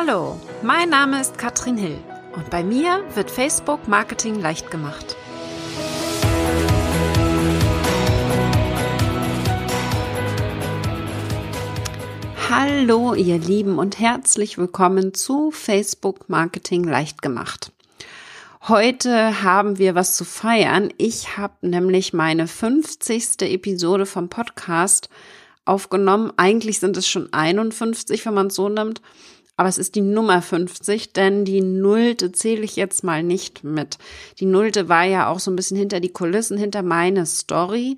Hallo, mein Name ist Katrin Hill und bei mir wird Facebook Marketing leicht gemacht. Hallo ihr Lieben und herzlich willkommen zu Facebook Marketing leicht gemacht. Heute haben wir was zu feiern. Ich habe nämlich meine 50. Episode vom Podcast aufgenommen. Eigentlich sind es schon 51, wenn man es so nimmt aber es ist die Nummer 50, denn die Nullte zähle ich jetzt mal nicht mit. Die Nullte war ja auch so ein bisschen hinter die Kulissen, hinter meine Story.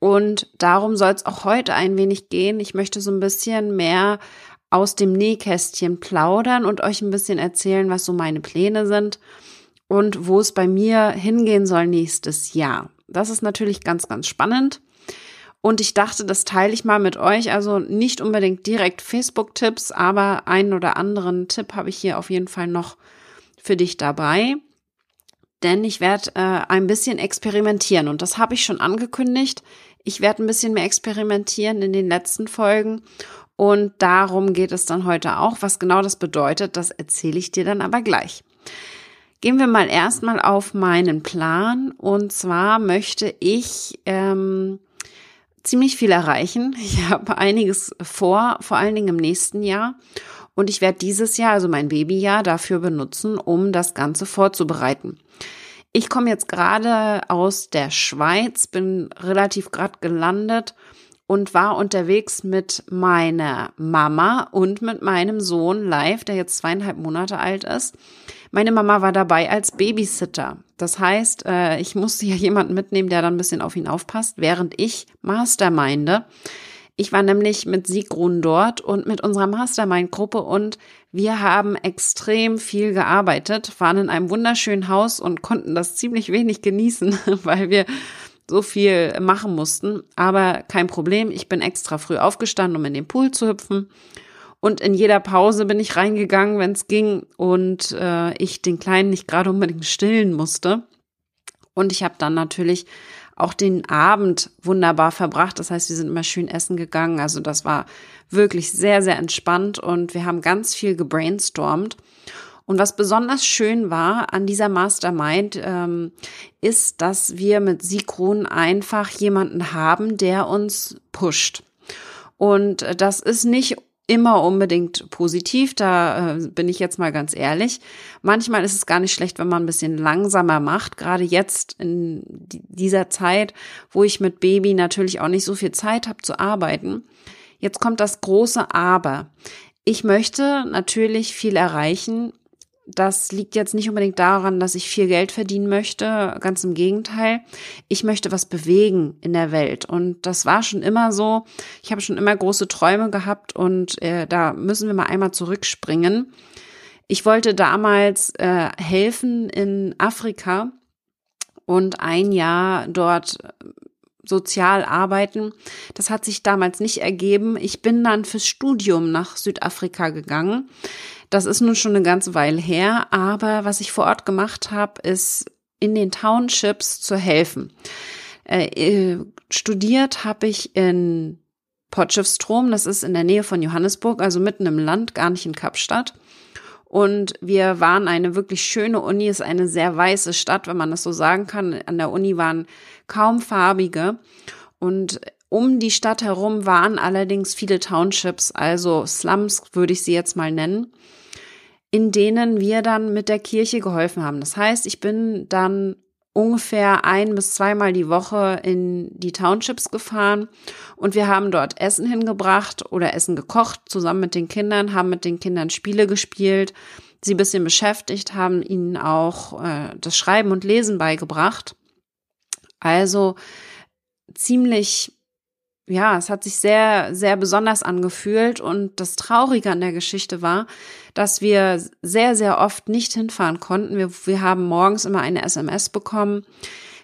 Und darum soll es auch heute ein wenig gehen. Ich möchte so ein bisschen mehr aus dem Nähkästchen plaudern und euch ein bisschen erzählen, was so meine Pläne sind und wo es bei mir hingehen soll nächstes Jahr. Das ist natürlich ganz, ganz spannend. Und ich dachte, das teile ich mal mit euch. Also nicht unbedingt direkt Facebook-Tipps, aber einen oder anderen Tipp habe ich hier auf jeden Fall noch für dich dabei. Denn ich werde äh, ein bisschen experimentieren und das habe ich schon angekündigt. Ich werde ein bisschen mehr experimentieren in den letzten Folgen und darum geht es dann heute auch. Was genau das bedeutet, das erzähle ich dir dann aber gleich. Gehen wir mal erstmal auf meinen Plan und zwar möchte ich ähm, ziemlich viel erreichen. Ich habe einiges vor, vor allen Dingen im nächsten Jahr. Und ich werde dieses Jahr, also mein Babyjahr, dafür benutzen, um das Ganze vorzubereiten. Ich komme jetzt gerade aus der Schweiz, bin relativ gerade gelandet und war unterwegs mit meiner Mama und mit meinem Sohn live, der jetzt zweieinhalb Monate alt ist. Meine Mama war dabei als Babysitter. Das heißt, äh, ich musste ja jemanden mitnehmen, der dann ein bisschen auf ihn aufpasst, während ich Masterminde. Ich war nämlich mit Sigrun dort und mit unserer Mastermind-Gruppe und wir haben extrem viel gearbeitet, waren in einem wunderschönen Haus und konnten das ziemlich wenig genießen, weil wir so viel machen mussten. Aber kein Problem, ich bin extra früh aufgestanden, um in den Pool zu hüpfen und in jeder Pause bin ich reingegangen, wenn es ging und äh, ich den Kleinen nicht gerade unbedingt stillen musste. Und ich habe dann natürlich auch den Abend wunderbar verbracht. Das heißt, wir sind immer schön essen gegangen. Also das war wirklich sehr, sehr entspannt und wir haben ganz viel gebrainstormt. Und was besonders schön war an dieser Mastermind, ähm, ist, dass wir mit Sigrun einfach jemanden haben, der uns pusht. Und das ist nicht immer unbedingt positiv, da äh, bin ich jetzt mal ganz ehrlich. Manchmal ist es gar nicht schlecht, wenn man ein bisschen langsamer macht, gerade jetzt in dieser Zeit, wo ich mit Baby natürlich auch nicht so viel Zeit habe zu arbeiten. Jetzt kommt das große Aber. Ich möchte natürlich viel erreichen das liegt jetzt nicht unbedingt daran, dass ich viel Geld verdienen möchte, ganz im Gegenteil. Ich möchte was bewegen in der Welt und das war schon immer so. Ich habe schon immer große Träume gehabt und äh, da müssen wir mal einmal zurückspringen. Ich wollte damals äh, helfen in Afrika und ein Jahr dort sozial arbeiten. Das hat sich damals nicht ergeben. Ich bin dann fürs Studium nach Südafrika gegangen das ist nun schon eine ganze Weile her, aber was ich vor Ort gemacht habe, ist in den Townships zu helfen. Äh, äh, studiert habe ich in Potchefstroom, das ist in der Nähe von Johannesburg, also mitten im Land, gar nicht in Kapstadt. Und wir waren eine wirklich schöne Uni, ist eine sehr weiße Stadt, wenn man das so sagen kann. An der Uni waren kaum farbige. Und um die Stadt herum waren allerdings viele Townships, also Slums würde ich sie jetzt mal nennen in denen wir dann mit der Kirche geholfen haben. Das heißt, ich bin dann ungefähr ein bis zweimal die Woche in die Townships gefahren und wir haben dort Essen hingebracht oder Essen gekocht zusammen mit den Kindern, haben mit den Kindern Spiele gespielt, sie bisschen beschäftigt, haben ihnen auch äh, das Schreiben und Lesen beigebracht. Also ziemlich ja, es hat sich sehr, sehr besonders angefühlt. Und das Traurige an der Geschichte war, dass wir sehr, sehr oft nicht hinfahren konnten. Wir, wir haben morgens immer eine SMS bekommen,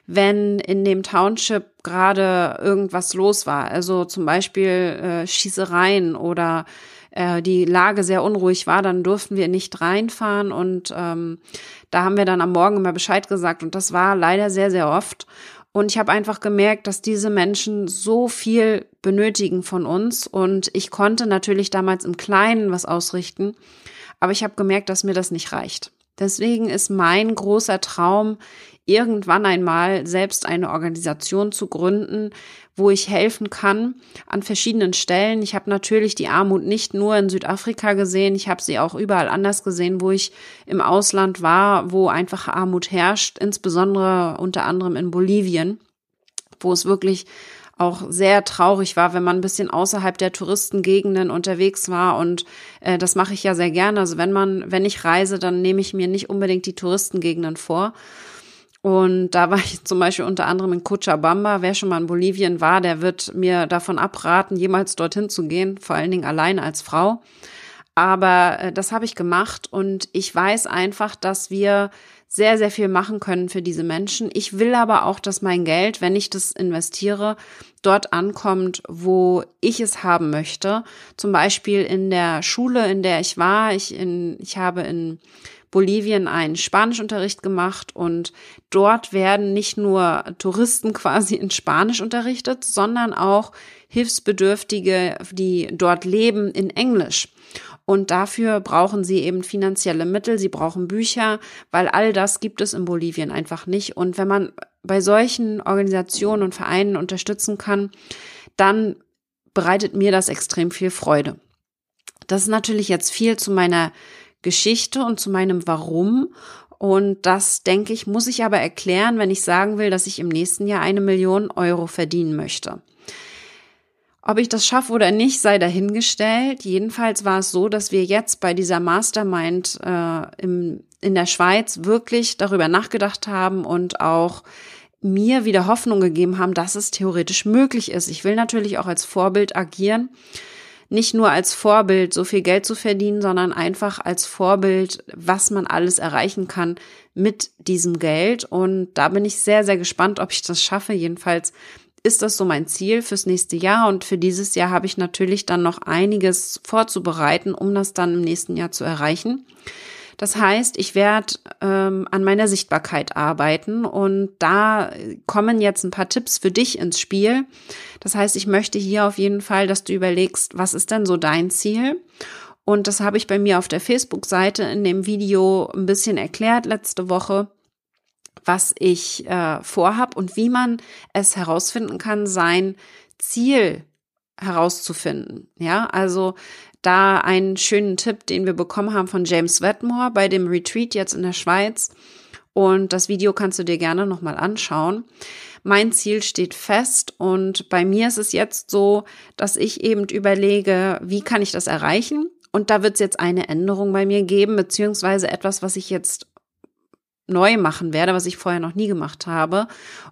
wenn in dem Township gerade irgendwas los war. Also zum Beispiel äh, Schießereien oder äh, die Lage sehr unruhig war, dann durften wir nicht reinfahren. Und ähm, da haben wir dann am Morgen immer Bescheid gesagt. Und das war leider sehr, sehr oft. Und ich habe einfach gemerkt, dass diese Menschen so viel benötigen von uns. Und ich konnte natürlich damals im Kleinen was ausrichten, aber ich habe gemerkt, dass mir das nicht reicht. Deswegen ist mein großer Traum, irgendwann einmal selbst eine Organisation zu gründen, wo ich helfen kann an verschiedenen Stellen. Ich habe natürlich die Armut nicht nur in Südafrika gesehen, ich habe sie auch überall anders gesehen, wo ich im Ausland war, wo einfach Armut herrscht, insbesondere unter anderem in Bolivien, wo es wirklich auch sehr traurig war, wenn man ein bisschen außerhalb der Touristengegenden unterwegs war. Und äh, das mache ich ja sehr gerne. Also wenn man, wenn ich reise, dann nehme ich mir nicht unbedingt die Touristengegenden vor. Und da war ich zum Beispiel unter anderem in Cochabamba. Wer schon mal in Bolivien war, der wird mir davon abraten, jemals dorthin zu gehen, vor allen Dingen alleine als Frau. Aber äh, das habe ich gemacht und ich weiß einfach, dass wir sehr, sehr viel machen können für diese Menschen. Ich will aber auch, dass mein Geld, wenn ich das investiere, dort ankommt, wo ich es haben möchte. Zum Beispiel in der Schule, in der ich war. Ich, in, ich habe in Bolivien einen Spanischunterricht gemacht und dort werden nicht nur Touristen quasi in Spanisch unterrichtet, sondern auch Hilfsbedürftige, die dort leben, in Englisch. Und dafür brauchen sie eben finanzielle Mittel, sie brauchen Bücher, weil all das gibt es in Bolivien einfach nicht. Und wenn man bei solchen Organisationen und Vereinen unterstützen kann, dann bereitet mir das extrem viel Freude. Das ist natürlich jetzt viel zu meiner Geschichte und zu meinem Warum. Und das, denke ich, muss ich aber erklären, wenn ich sagen will, dass ich im nächsten Jahr eine Million Euro verdienen möchte. Ob ich das schaffe oder nicht, sei dahingestellt. Jedenfalls war es so, dass wir jetzt bei dieser Mastermind äh, im, in der Schweiz wirklich darüber nachgedacht haben und auch mir wieder Hoffnung gegeben haben, dass es theoretisch möglich ist. Ich will natürlich auch als Vorbild agieren. Nicht nur als Vorbild, so viel Geld zu verdienen, sondern einfach als Vorbild, was man alles erreichen kann mit diesem Geld. Und da bin ich sehr, sehr gespannt, ob ich das schaffe. Jedenfalls ist das so mein Ziel fürs nächste Jahr und für dieses Jahr habe ich natürlich dann noch einiges vorzubereiten, um das dann im nächsten Jahr zu erreichen. Das heißt, ich werde ähm, an meiner Sichtbarkeit arbeiten und da kommen jetzt ein paar Tipps für dich ins Spiel. Das heißt, ich möchte hier auf jeden Fall, dass du überlegst, was ist denn so dein Ziel? Und das habe ich bei mir auf der Facebook-Seite in dem Video ein bisschen erklärt letzte Woche was ich äh, vorhab und wie man es herausfinden kann, sein Ziel herauszufinden. Ja, also da einen schönen Tipp, den wir bekommen haben von James Wetmore bei dem Retreat jetzt in der Schweiz. Und das Video kannst du dir gerne nochmal anschauen. Mein Ziel steht fest und bei mir ist es jetzt so, dass ich eben überlege, wie kann ich das erreichen? Und da wird es jetzt eine Änderung bei mir geben, beziehungsweise etwas, was ich jetzt neu machen werde, was ich vorher noch nie gemacht habe.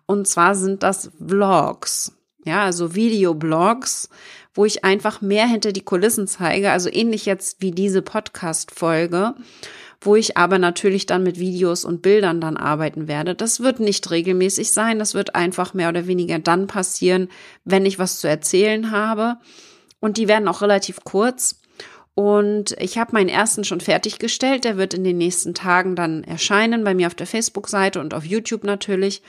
Und zwar sind das Vlogs. Ja, also Videoblogs, wo ich einfach mehr hinter die Kulissen zeige, also ähnlich jetzt wie diese Podcast-Folge, wo ich aber natürlich dann mit Videos und Bildern dann arbeiten werde. Das wird nicht regelmäßig sein, das wird einfach mehr oder weniger dann passieren, wenn ich was zu erzählen habe. Und die werden auch relativ kurz. Und ich habe meinen ersten schon fertiggestellt. Der wird in den nächsten Tagen dann erscheinen, bei mir auf der Facebook-Seite und auf YouTube natürlich.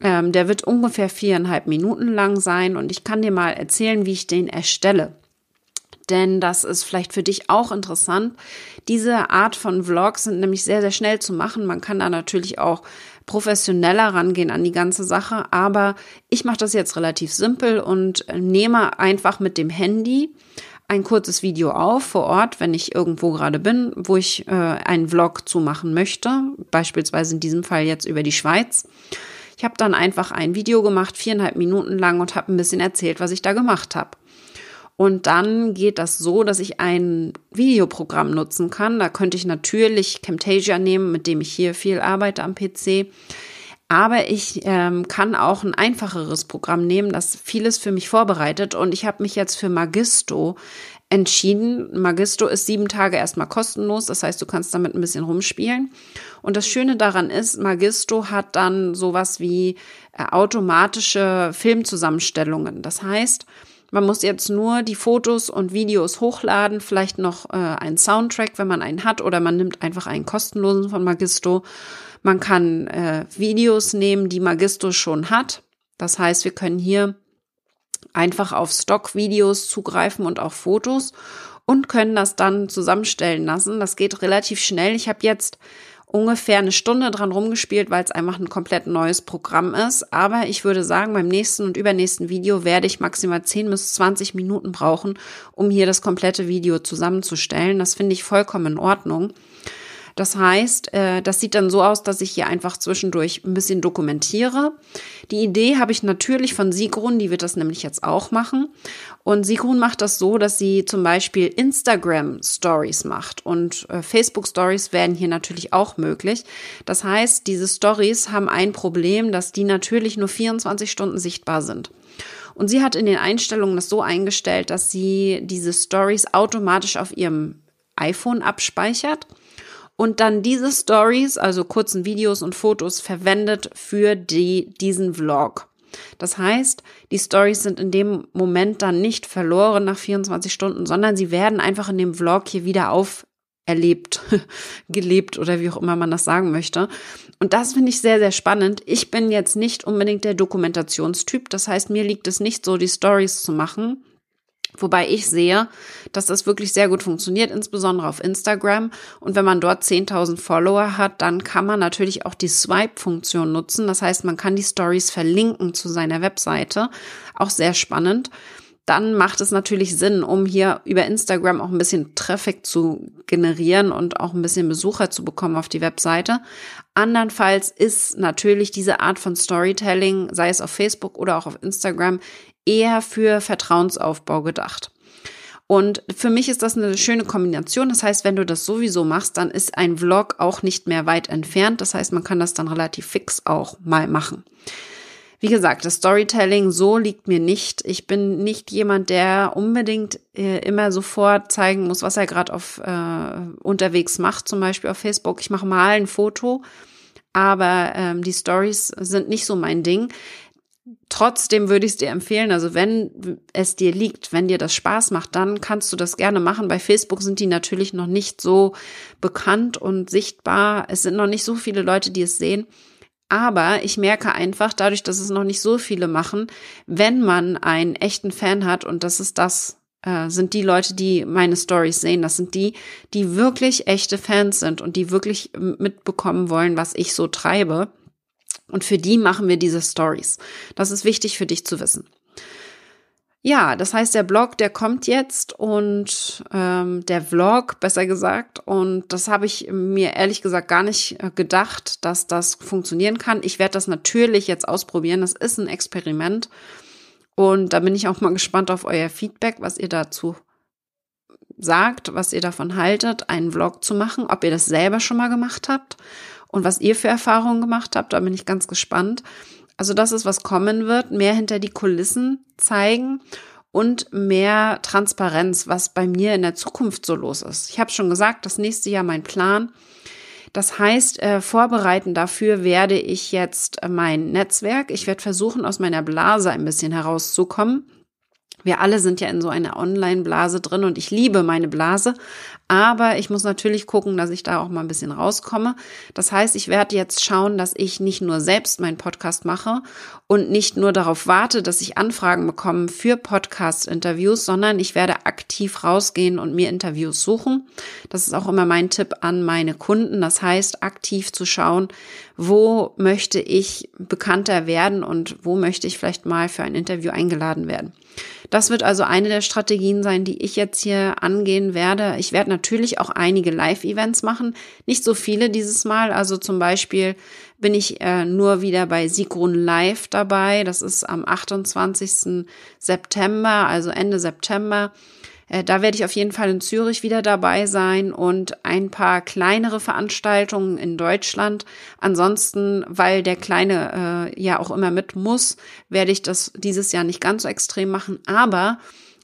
Ähm, der wird ungefähr viereinhalb Minuten lang sein und ich kann dir mal erzählen, wie ich den erstelle. Denn das ist vielleicht für dich auch interessant. Diese Art von Vlogs sind nämlich sehr, sehr schnell zu machen. Man kann da natürlich auch professioneller rangehen an die ganze Sache. Aber ich mache das jetzt relativ simpel und nehme einfach mit dem Handy ein kurzes Video auf vor Ort, wenn ich irgendwo gerade bin, wo ich äh, einen Vlog zu machen möchte, beispielsweise in diesem Fall jetzt über die Schweiz. Ich habe dann einfach ein Video gemacht, viereinhalb Minuten lang und habe ein bisschen erzählt, was ich da gemacht habe. Und dann geht das so, dass ich ein Videoprogramm nutzen kann. Da könnte ich natürlich Camtasia nehmen, mit dem ich hier viel arbeite am PC. Aber ich ähm, kann auch ein einfacheres Programm nehmen, das vieles für mich vorbereitet. Und ich habe mich jetzt für Magisto entschieden. Magisto ist sieben Tage erstmal kostenlos. Das heißt, du kannst damit ein bisschen rumspielen. Und das Schöne daran ist, Magisto hat dann sowas wie äh, automatische Filmzusammenstellungen. Das heißt, Man muss jetzt nur die Fotos und Videos hochladen, vielleicht noch äh, einen Soundtrack, wenn man einen hat, oder man nimmt einfach einen kostenlosen von Magisto. Man kann äh, Videos nehmen, die Magisto schon hat. Das heißt, wir können hier einfach auf Stock-Videos zugreifen und auch Fotos und können das dann zusammenstellen lassen. Das geht relativ schnell. Ich habe jetzt ungefähr eine Stunde dran rumgespielt, weil es einfach ein komplett neues Programm ist. Aber ich würde sagen, beim nächsten und übernächsten Video werde ich maximal 10 bis 20 Minuten brauchen, um hier das komplette Video zusammenzustellen. Das finde ich vollkommen in Ordnung. Das heißt, äh, das sieht dann so aus, dass ich hier einfach zwischendurch ein bisschen dokumentiere. Die Idee habe ich natürlich von Sigrun, die wird das nämlich jetzt auch machen. Und Sigrun macht das so, dass sie zum Beispiel Instagram Stories macht und äh, Facebook Stories werden hier natürlich auch möglich. Das heißt, diese Stories haben ein Problem, dass die natürlich nur 24 Stunden sichtbar sind. Und sie hat in den Einstellungen das so eingestellt, dass sie diese Stories automatisch auf ihrem iPhone abspeichert und dann diese Stories, also kurzen Videos und Fotos verwendet für die, diesen Vlog. Das heißt, die Stories sind in dem Moment dann nicht verloren nach 24 Stunden, sondern sie werden einfach in dem Vlog hier wieder auferlebt, gelebt oder wie auch immer man das sagen möchte. Und das finde ich sehr, sehr spannend. Ich bin jetzt nicht unbedingt der Dokumentationstyp. Das heißt, mir liegt es nicht so, die Stories zu machen. Wobei ich sehe, dass das wirklich sehr gut funktioniert, insbesondere auf Instagram. Und wenn man dort 10.000 Follower hat, dann kann man natürlich auch die Swipe-Funktion nutzen. Das heißt, man kann die Stories verlinken zu seiner Webseite. Auch sehr spannend. Dann macht es natürlich Sinn, um hier über Instagram auch ein bisschen Traffic zu generieren und auch ein bisschen Besucher zu bekommen auf die Webseite. Andernfalls ist natürlich diese Art von Storytelling, sei es auf Facebook oder auch auf Instagram, eher für Vertrauensaufbau gedacht. Und für mich ist das eine schöne Kombination. Das heißt, wenn du das sowieso machst, dann ist ein Vlog auch nicht mehr weit entfernt. Das heißt, man kann das dann relativ fix auch mal machen. Wie gesagt, das Storytelling so liegt mir nicht. Ich bin nicht jemand, der unbedingt äh, immer sofort zeigen muss, was er gerade auf äh, unterwegs macht, zum Beispiel auf Facebook. Ich mache mal ein Foto, aber ähm, die Stories sind nicht so mein Ding. Trotzdem würde ich es dir empfehlen, also wenn es dir liegt, wenn dir das Spaß macht, dann kannst du das gerne machen. Bei Facebook sind die natürlich noch nicht so bekannt und sichtbar. Es sind noch nicht so viele Leute, die es sehen. Aber ich merke einfach, dadurch, dass es noch nicht so viele machen, wenn man einen echten Fan hat, und das ist das, äh, sind die Leute, die meine Stories sehen, das sind die, die wirklich echte Fans sind und die wirklich mitbekommen wollen, was ich so treibe und für die machen wir diese Stories. Das ist wichtig für dich zu wissen. Ja, das heißt, der Blog, der kommt jetzt und ähm, der Vlog, besser gesagt. Und das habe ich mir ehrlich gesagt gar nicht äh, gedacht, dass das funktionieren kann. Ich werde das natürlich jetzt ausprobieren. Das ist ein Experiment. Und da bin ich auch mal gespannt auf euer Feedback, was ihr dazu sagt, was ihr davon haltet, einen Vlog zu machen, ob ihr das selber schon mal gemacht habt und was ihr für Erfahrungen gemacht habt. Da bin ich ganz gespannt. Also das ist, was kommen wird. Mehr hinter die Kulissen zeigen und mehr Transparenz, was bei mir in der Zukunft so los ist. Ich habe schon gesagt, das nächste Jahr mein Plan. Das heißt, äh, vorbereiten dafür werde ich jetzt mein Netzwerk. Ich werde versuchen, aus meiner Blase ein bisschen herauszukommen wir alle sind ja in so einer Online-Blase drin und ich liebe meine Blase, aber ich muss natürlich gucken, dass ich da auch mal ein bisschen rauskomme. Das heißt, ich werde jetzt schauen, dass ich nicht nur selbst meinen Podcast mache und nicht nur darauf warte, dass ich Anfragen bekomme für Podcast-Interviews, sondern ich werde aktiv rausgehen und mir Interviews suchen. Das ist auch immer mein Tipp an meine Kunden. Das heißt, aktiv zu schauen, wo möchte ich bekannter werden und wo möchte ich vielleicht mal für ein Interview eingeladen werden. Das wird also eine der Strategien sein, die ich jetzt hier angehen werde. Ich werde natürlich auch einige Live-Events machen. Nicht so viele dieses Mal. Also zum Beispiel bin ich äh, nur wieder bei Sigrun Live dabei. Das ist am 28. September, also Ende September. Äh, da werde ich auf jeden Fall in Zürich wieder dabei sein und ein paar kleinere Veranstaltungen in Deutschland. Ansonsten, weil der Kleine äh, ja auch immer mit muss, werde ich das dieses Jahr nicht ganz so extrem machen. Aber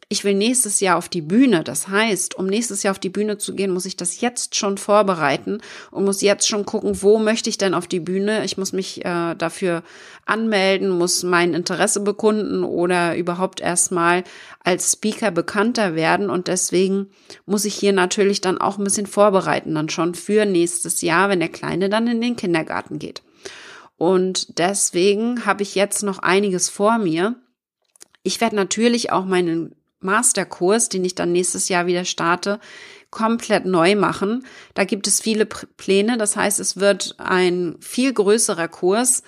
ich will nächstes Jahr auf die Bühne. Das heißt, um nächstes Jahr auf die Bühne zu gehen, muss ich das jetzt schon vorbereiten und muss jetzt schon gucken, wo möchte ich denn auf die Bühne. Ich muss mich äh, dafür anmelden, muss mein Interesse bekunden oder überhaupt erstmal als Speaker bekannter werden. Und deswegen muss ich hier natürlich dann auch ein bisschen vorbereiten, dann schon für nächstes Jahr, wenn der Kleine dann in den Kindergarten geht. Und deswegen habe ich jetzt noch einiges vor mir. Ich werde natürlich auch meinen Masterkurs, den ich dann nächstes Jahr wieder starte, komplett neu machen. Da gibt es viele Pläne. Das heißt, es wird ein viel größerer Kurs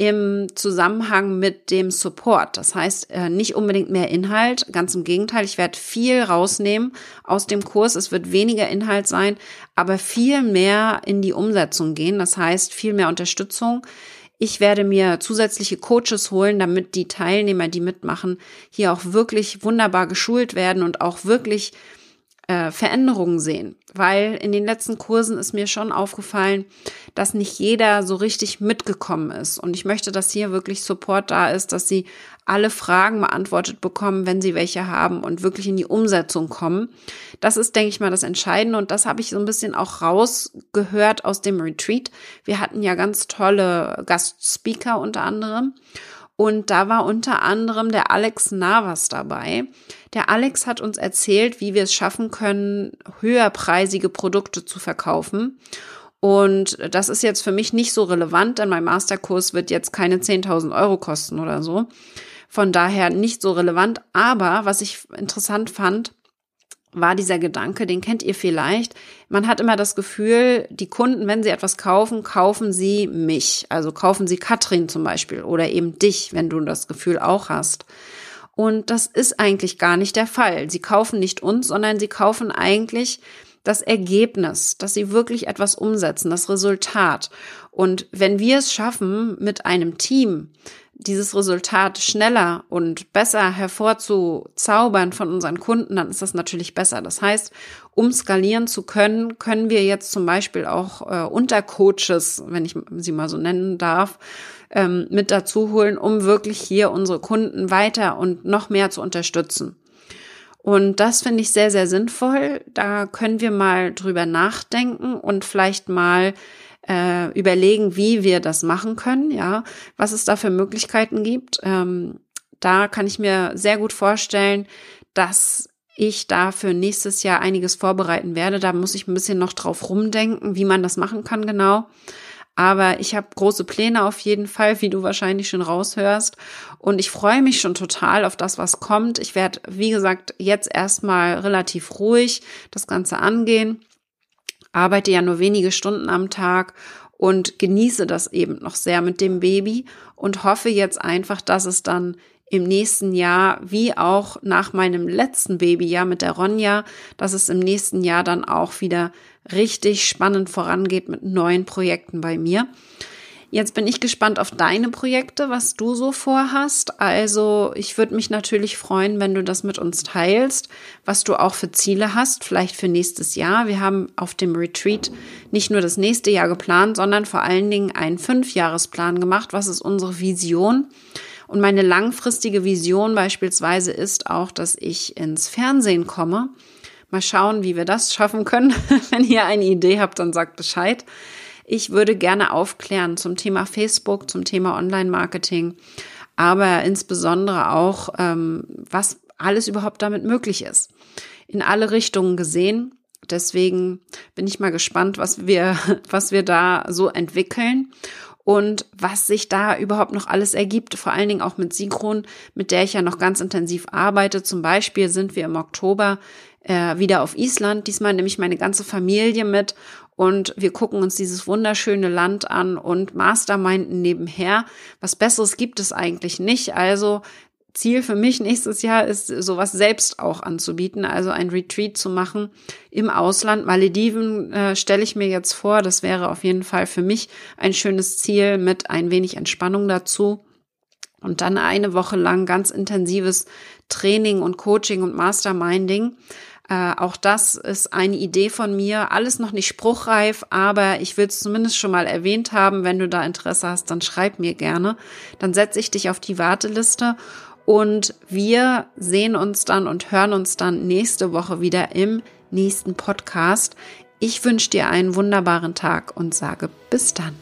im Zusammenhang mit dem Support. Das heißt, äh, nicht unbedingt mehr Inhalt, ganz im Gegenteil, ich werde viel rausnehmen aus dem Kurs. Es wird weniger Inhalt sein, aber viel mehr in die Umsetzung gehen. Das heißt, viel mehr Unterstützung ich werde mir zusätzliche Coaches holen, damit die Teilnehmer, die mitmachen, hier auch wirklich wunderbar geschult werden und auch wirklich äh, Veränderungen sehen. Weil in den letzten Kursen ist mir schon aufgefallen, dass nicht jeder so richtig mitgekommen ist. Und ich möchte, dass hier wirklich Support da ist, dass sie alle Fragen beantwortet bekommen, wenn sie welche haben und wirklich in die Umsetzung kommen. Das ist, denke ich mal, das Entscheidende. Und das habe ich so ein bisschen auch rausgehört aus dem Retreat. Wir hatten ja ganz tolle Gastspeaker unter anderem. Und da war unter anderem der Alex Navas dabei. Der Alex hat uns erzählt, wie wir es schaffen können, höherpreisige Produkte zu verkaufen. Und das ist jetzt für mich nicht so relevant, denn mein Masterkurs wird jetzt keine 10.000 Euro kosten oder so. Von daher nicht so relevant. Aber was ich interessant fand, war dieser Gedanke, den kennt ihr vielleicht. Man hat immer das Gefühl, die Kunden, wenn sie etwas kaufen, kaufen sie mich. Also kaufen sie Katrin zum Beispiel oder eben dich, wenn du das Gefühl auch hast. Und das ist eigentlich gar nicht der Fall. Sie kaufen nicht uns, sondern sie kaufen eigentlich das Ergebnis, dass sie wirklich etwas umsetzen, das Resultat. Und wenn wir es schaffen, mit einem Team dieses Resultat schneller und besser hervorzuzaubern von unseren Kunden, dann ist das natürlich besser. Das heißt, um skalieren zu können, können wir jetzt zum Beispiel auch äh, Untercoaches, wenn ich sie mal so nennen darf, ähm, mit dazu holen, um wirklich hier unsere Kunden weiter und noch mehr zu unterstützen. Und das finde ich sehr, sehr sinnvoll. Da können wir mal drüber nachdenken und vielleicht mal äh, überlegen, wie wir das machen können, ja, was es da für Möglichkeiten gibt. Ähm, da kann ich mir sehr gut vorstellen, dass ich da für nächstes Jahr einiges vorbereiten werde. Da muss ich ein bisschen noch drauf rumdenken, wie man das machen kann genau. Aber ich habe große Pläne auf jeden Fall, wie du wahrscheinlich schon raushörst. Und ich freue mich schon total auf das, was kommt. Ich werde, wie gesagt, jetzt erstmal relativ ruhig das Ganze angehen arbeite ja nur wenige Stunden am Tag und genieße das eben noch sehr mit dem Baby und hoffe jetzt einfach, dass es dann im nächsten Jahr, wie auch nach meinem letzten Babyjahr mit der Ronja, dass es im nächsten Jahr dann auch wieder richtig spannend vorangeht mit neuen Projekten bei mir. Jetzt bin ich gespannt auf deine Projekte, was du so vorhast. Also ich würde mich natürlich freuen, wenn du das mit uns teilst, was du auch für Ziele hast, vielleicht für nächstes Jahr. Wir haben auf dem Retreat nicht nur das nächste Jahr geplant, sondern vor allen Dingen einen Fünfjahresplan gemacht. Was ist unsere Vision? Und meine langfristige Vision beispielsweise ist auch, dass ich ins Fernsehen komme. Mal schauen, wie wir das schaffen können. Wenn ihr eine Idee habt, dann sagt Bescheid. Ich würde gerne aufklären zum Thema Facebook, zum Thema Online-Marketing, aber insbesondere auch, ähm, was alles überhaupt damit möglich ist. In alle Richtungen gesehen. Deswegen bin ich mal gespannt, was wir, was wir da so entwickeln und was sich da überhaupt noch alles ergibt. Vor allen Dingen auch mit Synchron, mit der ich ja noch ganz intensiv arbeite. Zum Beispiel sind wir im Oktober äh, wieder auf Island. Diesmal nehme ich meine ganze Familie mit und wir gucken uns dieses wunderschöne Land an und masterminden nebenher. Was Besseres gibt es eigentlich nicht. Also Ziel für mich nächstes Jahr ist, sowas selbst auch anzubieten, also ein Retreat zu machen im Ausland. Malediven äh, stelle ich mir jetzt vor, das wäre auf jeden Fall für mich ein schönes Ziel mit ein wenig Entspannung dazu. Und dann eine Woche lang ganz intensives Training und Coaching und Masterminding. Äh, auch das ist eine Idee von mir. Alles noch nicht spruchreif, aber ich will es zumindest schon mal erwähnt haben. Wenn du da Interesse hast, dann schreib mir gerne. Dann setze ich dich auf die Warteliste. Und wir sehen uns dann und hören uns dann nächste Woche wieder im nächsten Podcast. Ich wünsche dir einen wunderbaren Tag und sage bis dann.